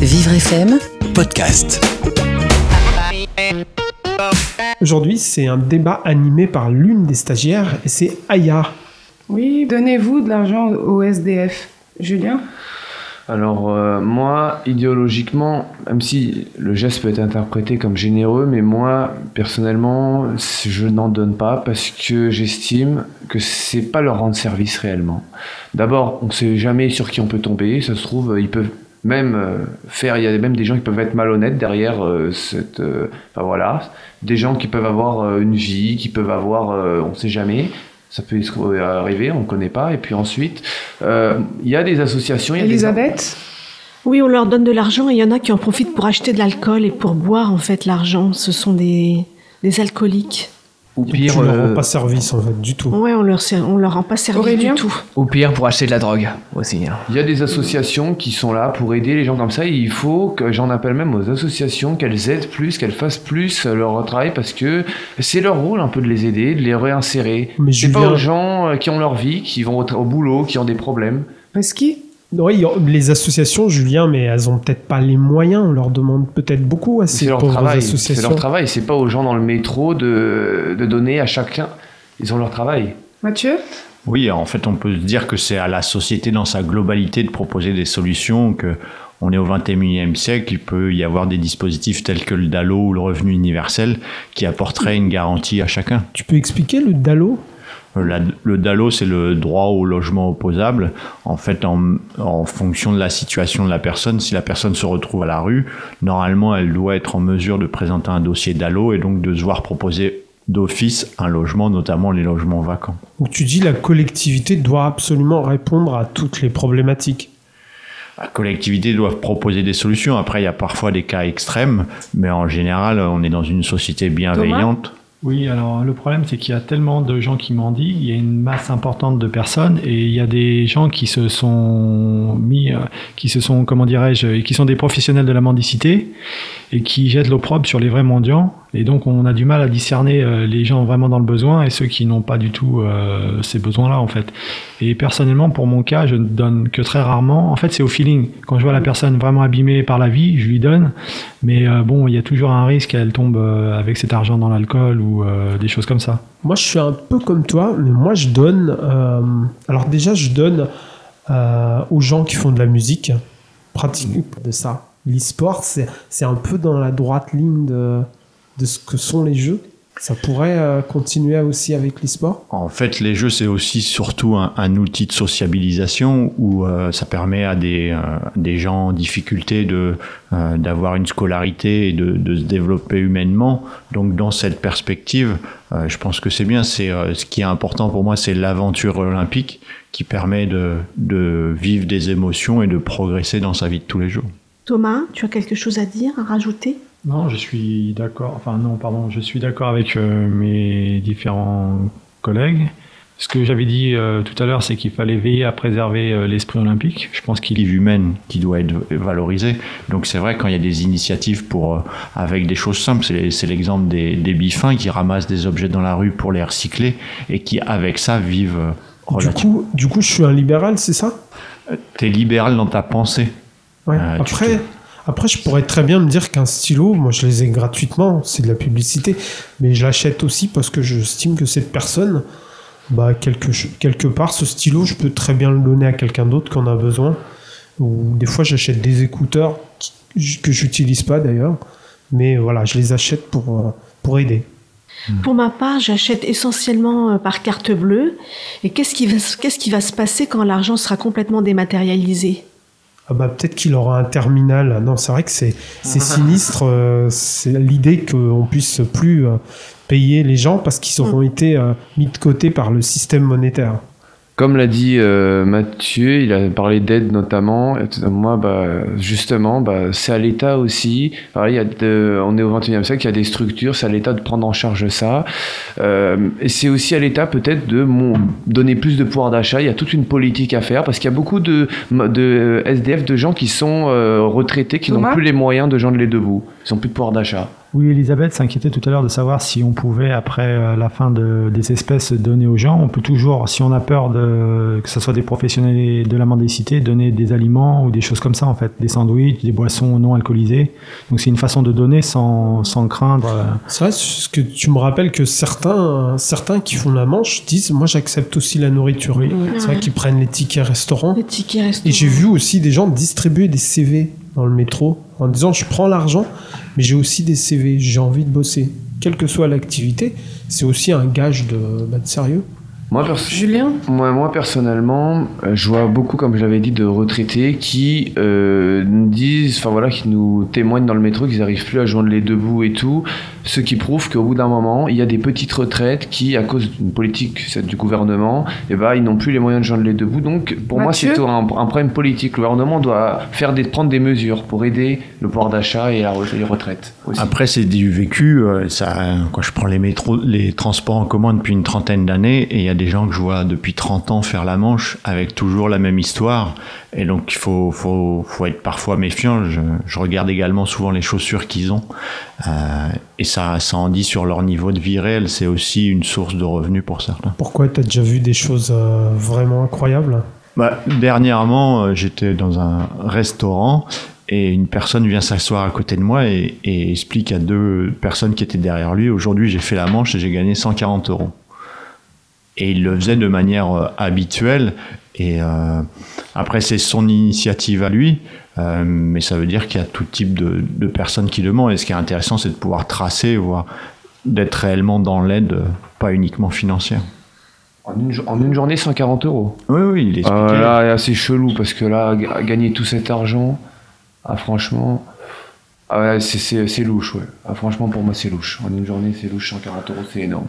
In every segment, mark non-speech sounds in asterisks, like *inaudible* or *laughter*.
Vivre FM Podcast. Aujourd'hui, c'est un débat animé par l'une des stagiaires et c'est Aya. Oui, donnez-vous de l'argent au SDF. Julien Alors euh, moi, idéologiquement, même si le geste peut être interprété comme généreux, mais moi, personnellement, je n'en donne pas parce que j'estime que c'est pas leur rendre service réellement. D'abord, on ne sait jamais sur qui on peut tomber. Ça se trouve, ils peuvent même euh, faire, il y a même des gens qui peuvent être malhonnêtes derrière euh, cette, enfin voilà, des gens qui peuvent avoir une vie, qui peuvent avoir, on ne sait jamais. Ça peut arriver, on ne connaît pas. Et puis ensuite, il y a des associations. Y a Elisabeth? Oui, on leur donne de l'argent et il y en a qui en profitent pour acheter de l'alcool et pour boire en fait l'argent. Ce sont des, des alcooliques. Ou pire, tu leur rends pas service en fait du tout. Ouais, on leur on leur rend pas service Aurélien du tout. Ou pire pour acheter de la drogue aussi. hein. Il y a des associations qui sont là pour aider les gens comme ça. Et il faut que j'en appelle même aux associations qu'elles aident plus, qu'elles fassent plus leur travail parce que c'est leur rôle un peu de les aider, de les réinsérer. Mais C'est pas Julien- aux gens euh, qui ont leur vie, qui vont au, au boulot, qui ont des problèmes. Reski Oui, les associations, Julien, mais elles ont peut-être pas les moyens. On leur demande peut-être beaucoup à ces C'est leur pauvres travail. C'est associations. leur travail. C'est pas aux gens dans le métro de, de donner à chacun. Ils ont leur travail. Mathieu? Oui, en fait, on peut se dire que c'est à la société dans sa globalité de proposer des solutions, que on est au 21e siècle, il peut y avoir des dispositifs tels que le DALO ou le revenu universel qui apporteraient une garantie à chacun. Tu peux expliquer le DALO? La- le DALO, c'est le droit au logement opposable. En fait, en, en fonction de la situation de la personne, si la personne se retrouve à la rue, normalement, elle doit être en mesure de présenter un dossier DALO et donc de se voir proposer d'office un logement, notamment les logements vacants. où tu dis la collectivité doit absolument répondre à toutes les problématiques. La collectivité doit proposer des solutions. Après, il y a parfois des cas extrêmes, mais en général, on est dans une société bienveillante. Oui, alors le problème c'est qu'il y a tellement de gens qui mendient, il y a une masse importante de personnes et il y a des gens qui se sont mis, euh, qui se sont, comment dirais-je, qui sont des professionnels de la mendicité et qui jettent l'opprobre sur les vrais mendiants et donc on a du mal à discerner euh, les gens vraiment dans le besoin et ceux qui n'ont pas du tout euh, ces besoins-là en fait. Et personnellement, pour mon cas, je ne donne que très rarement. En fait, c'est au feeling. Quand je vois la personne vraiment abîmée par la vie, je lui donne. Mais euh, bon, il y a toujours un risque qu'elle tombe avec cet argent dans l'alcool ou des choses comme ça. Moi, je suis un peu comme toi, mais moi, je donne. alors, déjà, je donne aux gens qui font de la musique, pratiquement de ça. L'e-sport, c'est un peu dans la droite ligne de, de ce que sont les jeux. Ça pourrait euh, continuer aussi avec l'e-sport? En fait, les jeux, c'est aussi surtout un, un outil de sociabilisation où euh, ça permet à des, euh, des gens en difficulté de, euh, d'avoir une scolarité et de, de se développer humainement. Donc, dans cette perspective, euh, je pense que c'est bien. C'est, euh, ce qui est important pour moi, c'est l'aventure olympique qui permet de, de vivre des émotions et de progresser dans sa vie de tous les jours. Thomas, tu as quelque chose à dire, à rajouter? Non, je suis d'accord. Enfin, non, pardon. Je suis d'accord avec euh, mes différents collègues. Ce que j'avais dit euh, tout à l'heure, c'est qu'il fallait veiller à préserver euh, l'esprit olympique. Je pense qu'il L'initiative humaine qui doit être valorisée. Donc c'est vrai quand il y a des initiatives pour euh, avec des choses simples, c'est l'exemple des, des bifins qui ramassent des objets dans la rue pour les recycler et qui avec ça vivent euh, Du relativement. coup, du coup, je suis un libéral, c'est ça? T'es libéral dans ta pensée. Ouais. Euh, tu après, te- après, je pourrais très bien me dire qu'un stylo, moi je les ai gratuitement, c'est de la publicité, mais je l'achète aussi parce que j'estime que cette personne, bah, quelque, part, ce stylo, je peux très bien le donner à quelqu'un d'autre qui en a besoin. Ou des fois, j'achète des écouteurs que j'utilise pas d'ailleurs, mais voilà, je les achète pour, euh, aider. Pour ma part, j'achète essentiellement euh, par carte bleue. Et qu'est-ce qui va se passer quand l'argent sera complètement dématérialisé? Ah bah peut-être qu'il aura un terminal. Non, c'est vrai que c'est c'est *laughs* sinistre. euh, c'est l'idée qu'on puisse plus euh, payer les gens parce qu'ils auront été euh, mis de côté par le système monétaire. Comme l'a dit euh, Mathieu, il a parlé d'aide notamment. Moi, bah, justement, bah, c'est à l'État aussi. Alors, il y a de- on est au 21e siècle, il y a des structures, c'est à l'État de prendre en charge ça. Euh, et c'est aussi à l'État peut-être de donner plus de pouvoir d'achat. Il y a toute une politique à faire parce qu'il y a beaucoup de, de SDF, de gens qui sont euh, retraités, qui n'ont plus les moyens de joindre les deux bouts. Ils n'ont plus de pouvoir d'achat. Oui, Elisabeth s'inquiétait tout à l'heure de savoir si on pouvait, après euh, la fin de, des espèces, donner aux gens. On peut toujours, si on a peur de, que ce soit des professionnels de la mendicité, donner des aliments ou des choses comme ça, en fait. Des sandwichs, des boissons non alcoolisées. Donc c'est une façon de donner sans, sans craindre. euh, C'est vrai, ce que tu me rappelles que certains, certains qui font la manche disent Moi, j'accepte aussi la nourriture. Oui. C'est vrai qu'ils prennent les tickets restaurants. Les tickets restaurants. Et j'ai vu aussi des gens distribuer des CV dans le métro en disant Je prends l'argent, mais j'ai aussi des CV, j'ai envie de bosser. Quelle que soit l'activité, c'est aussi un gage de, bah, sérieux. Moi, perso- Julien Moi, moi personnellement, euh, je vois beaucoup, comme je l'avais dit, de retraités qui euh, nous disent, enfin voilà, qui nous témoignent dans le métro qu'ils n'arrivent plus à joindre les deux bouts et tout, ce qui prouve qu'au bout d'un moment, il y a des petites retraites qui, à cause d'une politique celle du gouvernement, eh ben, ils n'ont plus les moyens de joindre les deux bouts. Donc, pour Mathieu moi, c'est un, un problème politique. Le gouvernement doit faire des, prendre des mesures pour aider le pouvoir d'achat et la, les retraites. Aussi. Après, c'est du vécu. euh, Ça, quand je prends les métros, les transports en commun depuis une trentaine d'années, et il y a des gens que je vois depuis 30 ans faire la manche avec toujours la même histoire. Et donc, il faut, faut, faut être parfois méfiant. Je, je regarde également souvent les chaussures qu'ils ont. Euh, et ça, ça en dit sur leur niveau de vie réel. C'est aussi une source de revenus pour certains. Pourquoi tu as déjà vu des choses euh, vraiment incroyables? Bah, dernièrement, euh, j'étais dans un restaurant et une personne vient s'asseoir à côté de moi et, et explique à deux personnes qui étaient derrière lui aujourd'hui j'ai fait la manche et j'ai gagné 140 euros. Et il le faisait de manière euh, habituelle et euh, après c'est son initiative à lui, euh, mais ça veut dire qu'il y a tout type de, de personnes qui le mentent et ce qui est intéressant c'est de pouvoir tracer, voire d'être réellement dans l'aide, euh, pas uniquement financière. En, une, jo- en une journée, 140 euros. Oui, oui, il expliquait. Ah, là, c'est chelou parce que là, gagner tout cet argent, ah, franchement, ah c'est- louche, ouais. Ah, franchement, pour moi, c'est louche. En une journée, c'est louche, 140 euros, c'est énorme.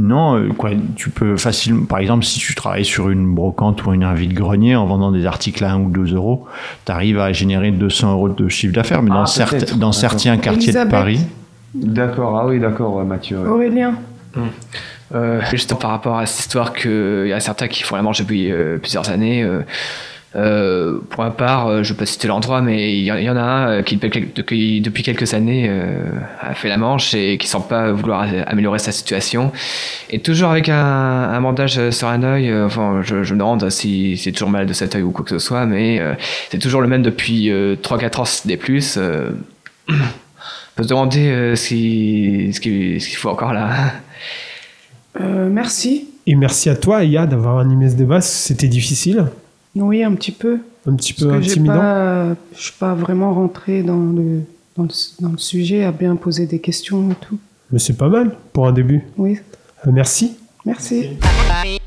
Non, euh, quoi, tu peux facilement, par exemple, si tu travailles sur une brocante ou une un vide-grenier en vendant des articles à 1 ou 2 euros, tu arrives à générer 200 euros de chiffre d'affaires. Mais Ah, dans, certes- certains quartiers de. Paris, D'accord, ah oui, d'accord, Mathieu. ouais. Aurélien Euh, juste par rapport à cette histoire qu'il y a certains qui font la manche depuis euh, plusieurs années. euh, euh, pour ma part, euh, je peux pas citer l'endroit, mais il y, en- il y en a un euh, qui depuis, quelques années euh, a fait la manche et qui semble pas vouloir améliorer sa situation. Et toujours avec un, un bandage sur un œil, euh, enfin, je, je me demande si c'est toujours mal de cet œil ou quoi que ce soit, mais euh, c'est toujours le même depuis euh, 3-4 ans, n'est plus. euh, *clears throat* on peut se demander euh, ce qu'il ce ce faut encore là. Euh, Merci. Et merci à toi, Aya, d'avoir animé ce débat. C'était difficile, Oui, un petit peu. un petit peu intimidant. pas, je suis pas vraiment rentrée dans le, dans le, dans le sujet, à bien poser des questions et tout. Mais c'est pas mal pour un début. Oui, Euh, merci. merci. Merci.